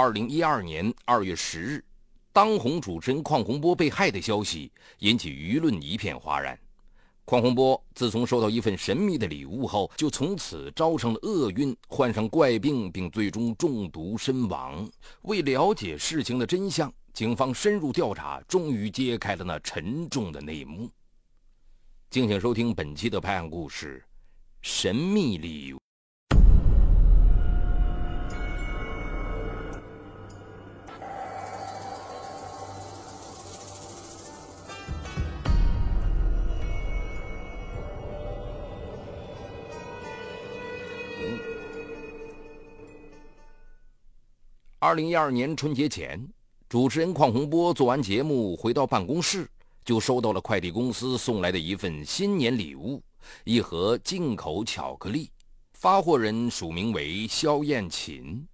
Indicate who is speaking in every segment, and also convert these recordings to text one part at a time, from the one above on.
Speaker 1: 二零一二年二月十日，当红主持人邝洪波被害的消息引起舆论一片哗然。邝洪波自从收到一份神秘的礼物后，就从此招上了厄运，患上怪病，并最终中毒身亡。为了解事情的真相，警方深入调查，终于揭开了那沉重的内幕。敬请收听本期的拍案故事：神秘礼物。二零一二年春节前，主持人邝洪波做完节目回到办公室，就收到了快递公司送来的一份新年礼物——一盒进口巧克力。发货人署名为肖艳琴。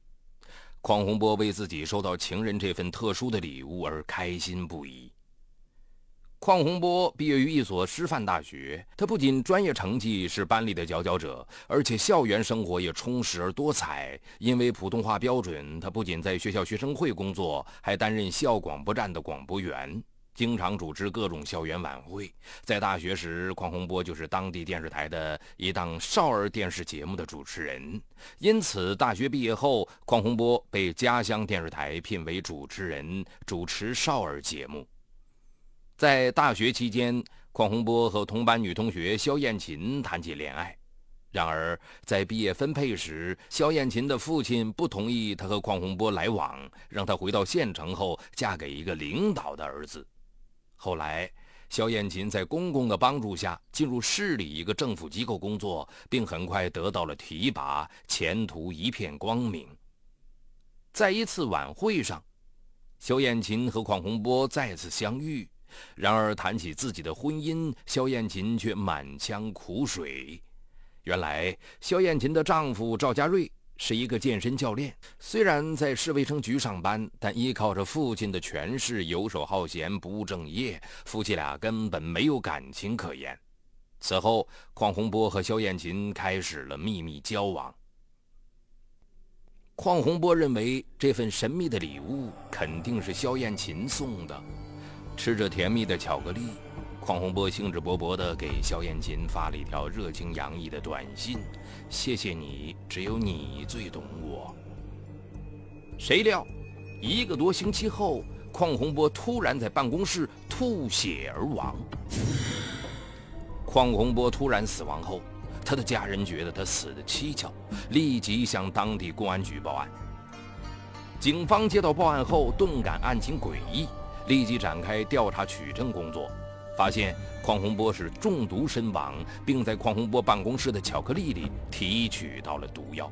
Speaker 1: 邝洪波为自己收到情人这份特殊的礼物而开心不已。邝洪波毕业于一所师范大学，他不仅专业成绩是班里的佼佼者，而且校园生活也充实而多彩。因为普通话标准，他不仅在学校学生会工作，还担任校广播站的广播员，经常主持各种校园晚会。在大学时，邝洪波就是当地电视台的一档少儿电视节目的主持人。因此，大学毕业后，邝洪波被家乡电视台聘为主持人，主持少儿节目。在大学期间，邝洪波和同班女同学肖艳琴谈起恋爱。然而，在毕业分配时，肖艳琴的父亲不同意他和邝洪波来往，让他回到县城后嫁给一个领导的儿子。后来，肖艳琴在公公的帮助下进入市里一个政府机构工作，并很快得到了提拔，前途一片光明。在一次晚会上，肖艳琴和邝洪波再次相遇。然而，谈起自己的婚姻，肖艳琴却满腔苦水。原来，肖艳琴的丈夫赵家瑞是一个健身教练，虽然在市卫生局上班，但依靠着父亲的权势，游手好闲，不务正业，夫妻俩根本没有感情可言。此后，邝洪波和肖艳琴开始了秘密交往。邝洪波认为，这份神秘的礼物肯定是肖艳琴送的。吃着甜蜜的巧克力，邝洪波兴致勃勃地给肖艳琴发了一条热情洋溢的短信：“谢谢你，只有你最懂我。”谁料，一个多星期后，邝洪波突然在办公室吐血而亡。邝洪波突然死亡后，他的家人觉得他死得蹊跷，立即向当地公安局报案。警方接到报案后，顿感案情诡异。立即展开调查取证工作，发现邝洪波是中毒身亡，并在邝洪波办公室的巧克力里提取到了毒药。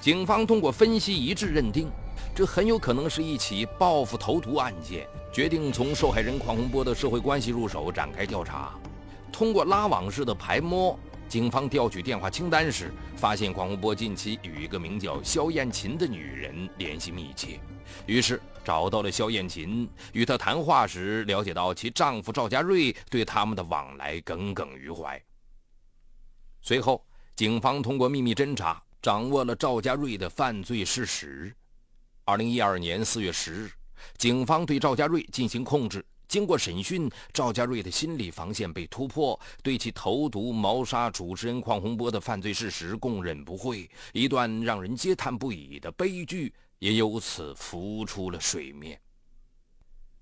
Speaker 1: 警方通过分析一致认定，这很有可能是一起报复投毒案件，决定从受害人邝洪波的社会关系入手展开调查。通过拉网式的排摸，警方调取电话清单时，发现广洪波近期与一个名叫肖艳琴的女人联系密切。于是找到了肖艳琴，与她谈话时了解到其丈夫赵家瑞对他们的往来耿耿于怀。随后，警方通过秘密侦查掌握了赵家瑞的犯罪事实。二零一二年四月十日，警方对赵家瑞进行控制。经过审讯，赵家瑞的心理防线被突破，对其投毒谋杀主持人邝洪波的犯罪事实供认不讳。一段让人嗟叹不已的悲剧。也由此浮出了水面。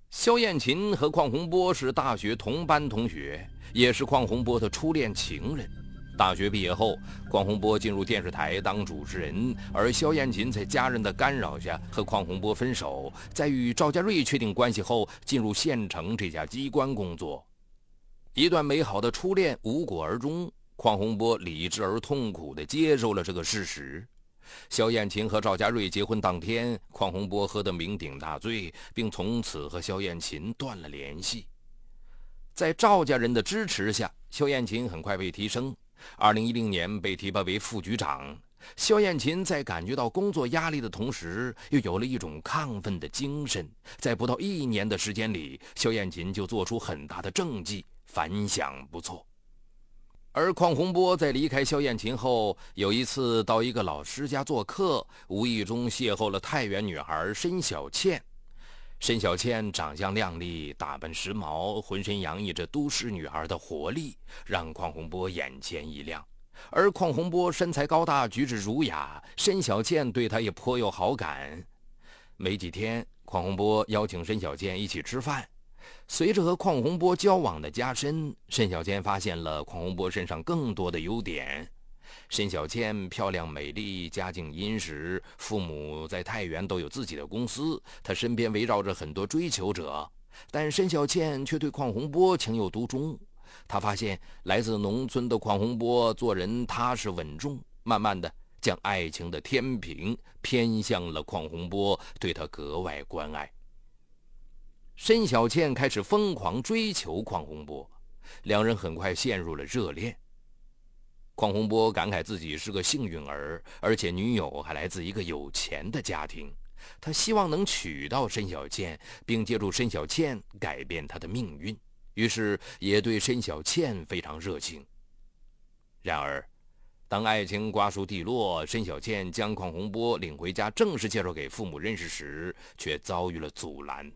Speaker 1: 肖艳琴和邝洪波是大学同班同学，也是邝洪波的初恋情人。大学毕业后，邝洪波进入电视台当主持人，而肖艳琴在家人的干扰下和邝洪波分手，在与赵家瑞确定关系后，进入县城这家机关工作。一段美好的初恋无果而终，邝洪波理智而痛苦地接受了这个事实。肖艳琴和赵家瑞结婚当天，邝洪波喝得酩酊大醉，并从此和肖艳琴断了联系。在赵家人的支持下，肖艳琴很快被提升。二零一零年被提拔为副局长。肖艳琴在感觉到工作压力的同时，又有了一种亢奋的精神。在不到一年的时间里，肖艳琴就做出很大的政绩，反响不错。而邝洪波在离开肖艳琴后，有一次到一个老师家做客，无意中邂逅了太原女孩申小倩。申小倩长相靓丽，打扮时髦，浑身洋溢着都市女孩的活力，让邝洪波眼前一亮。而邝洪波身材高大，举止儒雅，申小倩对他也颇有好感。没几天，邝洪波邀请申小倩一起吃饭。随着和邝洪波交往的加深，申小倩发现了邝洪波身上更多的优点。申小倩漂亮美丽，家境殷实，父母在太原都有自己的公司，她身边围绕着很多追求者。但申小倩却对邝洪波情有独钟。她发现来自农村的邝洪波做人踏实稳重，慢慢的将爱情的天平偏向了邝洪波，对他格外关爱。申小倩开始疯狂追求邝洪波，两人很快陷入了热恋。邝洪波感慨自己是个幸运儿，而且女友还来自一个有钱的家庭。他希望能娶到申小倩，并借助申小倩改变他的命运，于是也对申小倩非常热情。然而，当爱情瓜熟蒂落，申小倩将邝洪波领回家正式介绍给父母认识时，却遭遇了阻拦。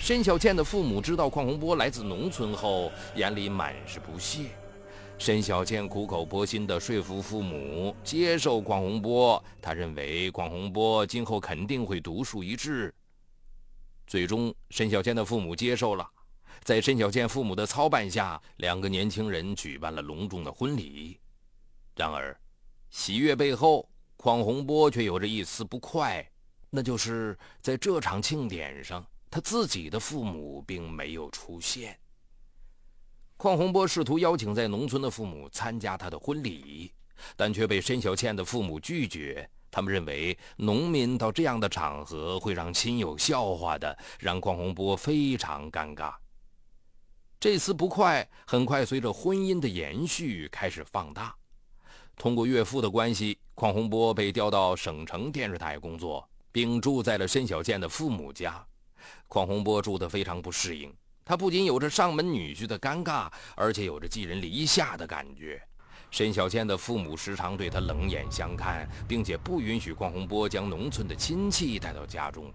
Speaker 1: 申小倩的父母知道邝洪波来自农村后，眼里满是不屑。申小倩苦口婆心地说服父母接受邝洪波，他认为邝洪波今后肯定会独树一帜。最终，申小倩的父母接受了。在申小倩父母的操办下，两个年轻人举办了隆重的婚礼。然而，喜悦背后，邝洪波却有着一丝不快，那就是在这场庆典上。他自己的父母并没有出现。邝洪波试图邀请在农村的父母参加他的婚礼，但却被申小倩的父母拒绝。他们认为农民到这样的场合会让亲友笑话的，让邝洪波非常尴尬。这次不快很快随着婚姻的延续开始放大。通过岳父的关系，邝洪波被调到省城电视台工作，并住在了申小倩的父母家。邝洪波住得非常不适应，他不仅有着上门女婿的尴尬，而且有着寄人篱下的感觉。申小倩的父母时常对他冷眼相看，并且不允许邝洪波将农村的亲戚带到家中。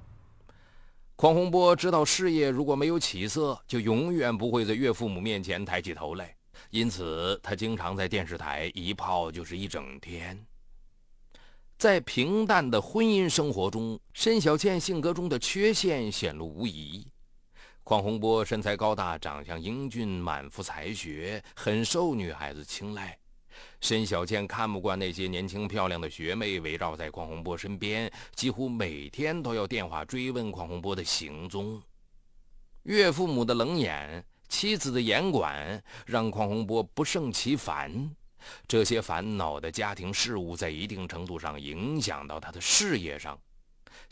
Speaker 1: 邝洪波知道事业如果没有起色，就永远不会在岳父母面前抬起头来，因此他经常在电视台一泡就是一整天。在平淡的婚姻生活中，申小倩性格中的缺陷显露无遗。邝洪波身材高大，长相英俊，满腹才学，很受女孩子青睐。申小倩看不惯那些年轻漂亮的学妹围绕在邝洪波身边，几乎每天都要电话追问邝洪波的行踪。岳父母的冷眼，妻子的严管，让邝洪波不胜其烦。这些烦恼的家庭事务在一定程度上影响到他的事业上。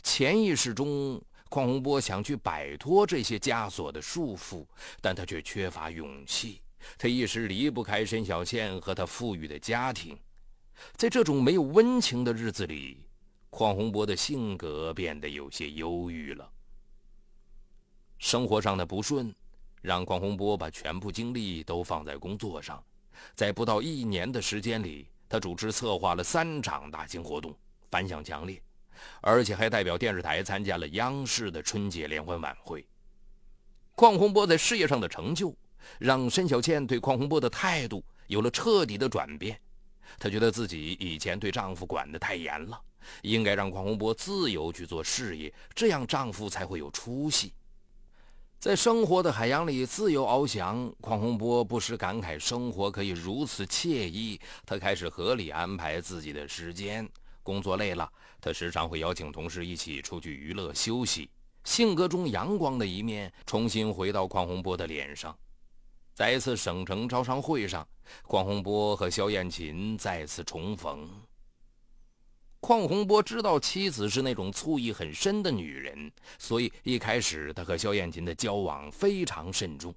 Speaker 1: 潜意识中，邝洪波想去摆脱这些枷锁的束缚，但他却缺乏勇气。他一时离不开申小倩和他富裕的家庭。在这种没有温情的日子里，邝洪波的性格变得有些忧郁了。生活上的不顺，让邝洪波把全部精力都放在工作上。在不到一年的时间里，他主持策划了三场大型活动，反响强烈，而且还代表电视台参加了央视的春节联欢晚会。邝洪波在事业上的成就，让申小倩对邝洪波的态度有了彻底的转变。她觉得自己以前对丈夫管得太严了，应该让邝洪波自由去做事业，这样丈夫才会有出息。在生活的海洋里自由翱翔，邝洪波不时感慨生活可以如此惬意。他开始合理安排自己的时间，工作累了，他时常会邀请同事一起出去娱乐休息。性格中阳光的一面重新回到邝洪波的脸上。在一次省城招商会上，邝洪波和肖艳琴再次重逢。邝洪波知道妻子是那种醋意很深的女人，所以一开始他和肖艳琴的交往非常慎重。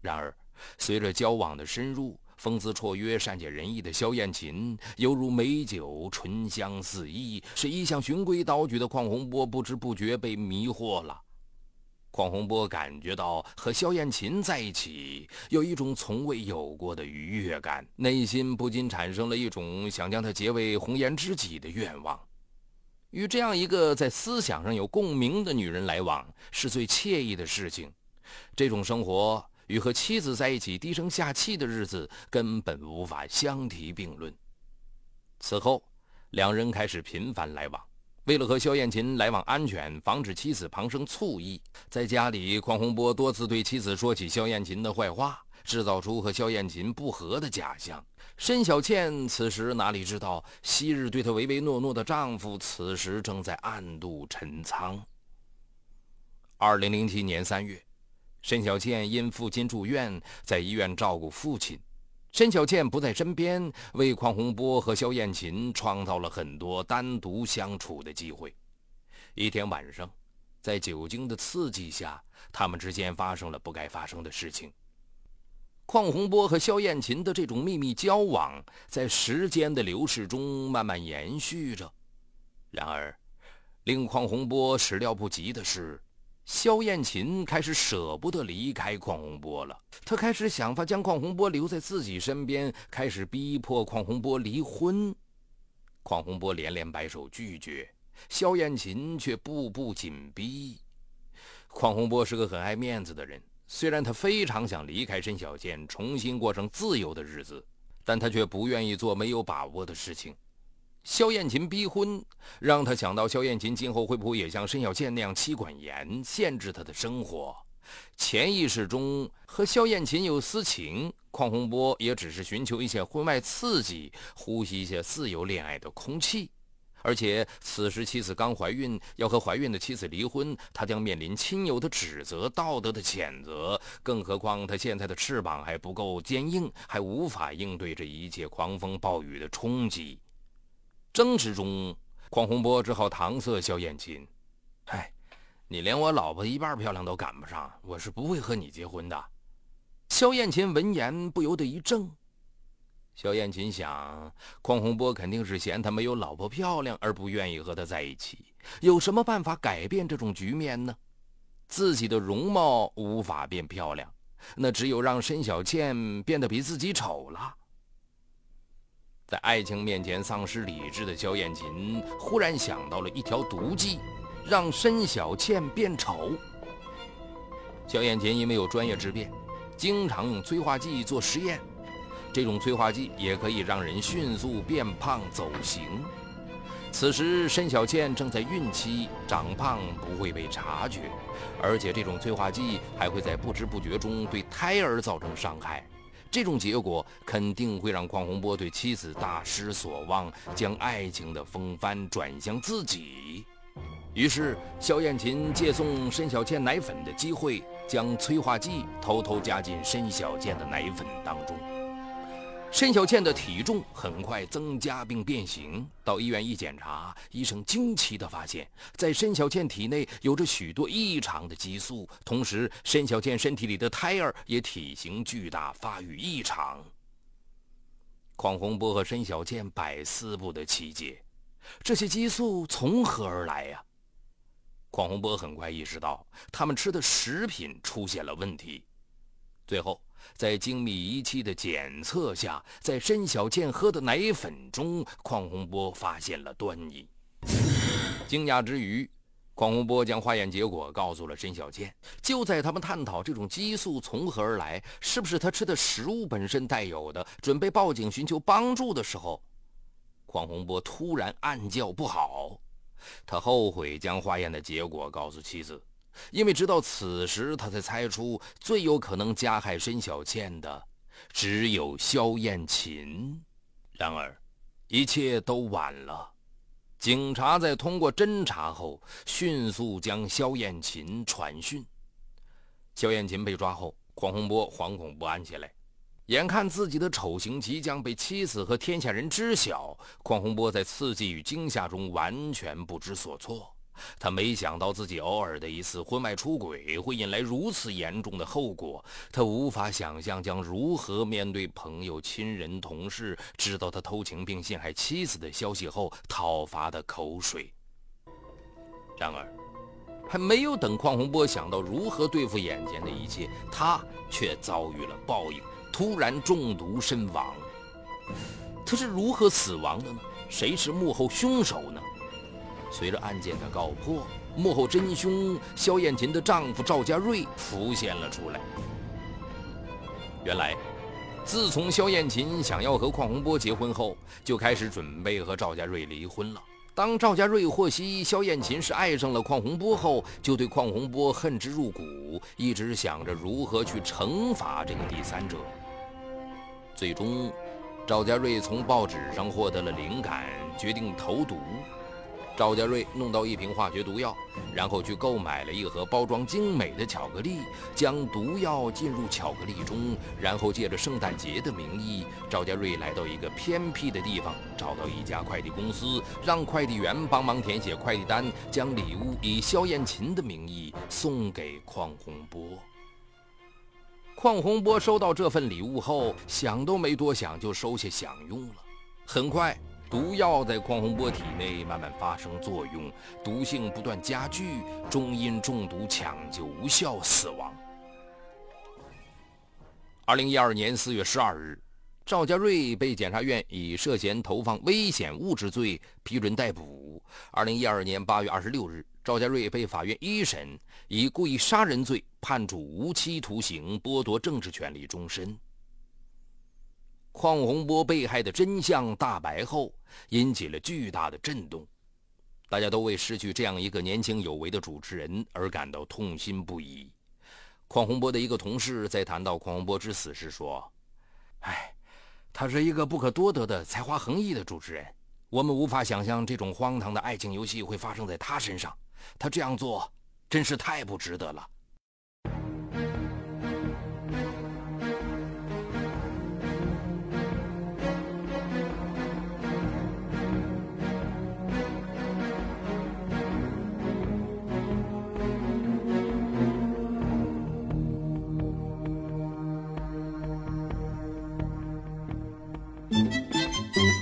Speaker 1: 然而，随着交往的深入，风姿绰约、善解人意的萧燕琴犹如美酒，醇香四溢，使一向循规蹈矩的邝洪波不知不觉被迷惑了。邝洪波感觉到和萧艳琴在一起有一种从未有过的愉悦感，内心不禁产生了一种想将她结为红颜知己的愿望。与这样一个在思想上有共鸣的女人来往，是最惬意的事情。这种生活与和妻子在一起低声下气的日子根本无法相提并论。此后，两人开始频繁来往。为了和肖艳琴来往安全，防止妻子旁生醋意，在家里，匡洪波多次对妻子说起肖艳琴的坏话，制造出和肖艳琴不和的假象。申小倩此时哪里知道，昔日对她唯唯诺诺的丈夫，此时正在暗度陈仓。二零零七年三月，申小倩因父亲住院，在医院照顾父亲。申小倩不在身边，为邝洪波和肖艳琴创造了很多单独相处的机会。一天晚上，在酒精的刺激下，他们之间发生了不该发生的事情。邝洪波和肖艳琴的这种秘密交往，在时间的流逝中慢慢延续着。然而，令邝洪波始料不及的是。萧艳琴开始舍不得离开邝洪波了，她开始想法将邝洪波留在自己身边，开始逼迫邝洪波离婚。邝洪波连连摆手拒绝，萧艳琴却步步紧逼。邝洪波是个很爱面子的人，虽然他非常想离开申小倩，重新过上自由的日子，但他却不愿意做没有把握的事情。萧艳琴逼婚，让他想到萧艳琴今后会不会也像申小倩那样妻管严，限制他的生活。潜意识中和萧艳琴有私情，邝洪波也只是寻求一些婚外刺激，呼吸一些自由恋爱的空气。而且此时妻子刚怀孕，要和怀孕的妻子离婚，他将面临亲友的指责、道德的谴责。更何况他现在的翅膀还不够坚硬，还无法应对这一切狂风暴雨的冲击。争执中，匡洪波只好搪塞萧艳琴：“哎，你连我老婆一半漂亮都赶不上，我是不会和你结婚的。”萧艳琴闻言不由得一怔。萧艳琴想，匡洪波肯定是嫌他没有老婆漂亮而不愿意和他在一起。有什么办法改变这种局面呢？自己的容貌无法变漂亮，那只有让申小倩变得比自己丑了。在爱情面前丧失理智的萧艳琴忽然想到了一条毒计，让申小倩变丑。萧艳琴因为有专业之便，经常用催化剂做实验。这种催化剂也可以让人迅速变胖走形。此时申小倩正在孕期，长胖不会被察觉，而且这种催化剂还会在不知不觉中对胎儿造成伤害。这种结果肯定会让邝洪波对妻子大失所望，将爱情的风帆转向自己。于是，肖艳琴借送申小倩奶粉的机会，将催化剂偷偷加进申小倩的奶粉当中。申小倩的体重很快增加并变形，到医院一检查，医生惊奇地发现，在申小倩体内有着许多异常的激素，同时申小倩身体里的胎儿也体型巨大，发育异常。邝洪波和申小倩百思不得其解，这些激素从何而来呀？邝洪波很快意识到，他们吃的食品出现了问题，最后。在精密仪器的检测下，在申小倩喝的奶粉中，邝洪波发现了端倪。惊讶之余，邝洪波将化验结果告诉了申小倩。就在他们探讨这种激素从何而来，是不是他吃的食物本身带有的，准备报警寻求帮助的时候，邝洪波突然暗叫不好。他后悔将化验的结果告诉妻子。因为直到此时，他才猜出最有可能加害申小倩的只有萧艳琴。然而，一切都晚了。警察在通过侦查后，迅速将萧艳琴传讯。萧艳琴被抓后，匡洪波惶恐不安起来。眼看自己的丑行即将被妻子和天下人知晓，匡洪波在刺激与惊吓中完全不知所措。他没想到自己偶尔的一次婚外出轨会引来如此严重的后果，他无法想象将如何面对朋友、亲人、同事知道他偷情并陷害妻子的消息后讨伐的口水。然而，还没有等邝洪波想到如何对付眼前的一切，他却遭遇了报应，突然中毒身亡。他是如何死亡的呢？谁是幕后凶手呢？随着案件的告破，幕后真凶肖艳琴的丈夫赵家瑞浮现了出来。原来，自从肖艳琴想要和邝洪波结婚后，就开始准备和赵家瑞离婚了。当赵家瑞获悉肖艳琴是爱上了邝洪波后，就对邝洪波恨之入骨，一直想着如何去惩罚这个第三者。最终，赵家瑞从报纸上获得了灵感，决定投毒。赵家瑞弄到一瓶化学毒药，然后去购买了一盒包装精美的巧克力，将毒药进入巧克力中，然后借着圣诞节的名义，赵家瑞来到一个偏僻的地方，找到一家快递公司，让快递员帮忙填写快递单，将礼物以肖艳琴的名义送给邝洪波。邝洪波收到这份礼物后，想都没多想就收下享用了，很快。毒药在匡洪波体内慢慢发生作用，毒性不断加剧，终因中毒抢救无效死亡。二零一二年四月十二日，赵家瑞被检察院以涉嫌投放危险物质罪批准逮捕。二零一二年八月二十六日，赵家瑞被法院一审以故意杀人罪判处无期徒刑，剥夺政治权利终身。邝洪波被害的真相大白后，引起了巨大的震动，大家都为失去这样一个年轻有为的主持人而感到痛心不已。邝洪波的一个同事在谈到邝洪波之死时说：“哎，他是一个不可多得的才华横溢的主持人，我们无法想象这种荒唐的爱情游戏会发生在他身上，他这样做真是太不值得了。”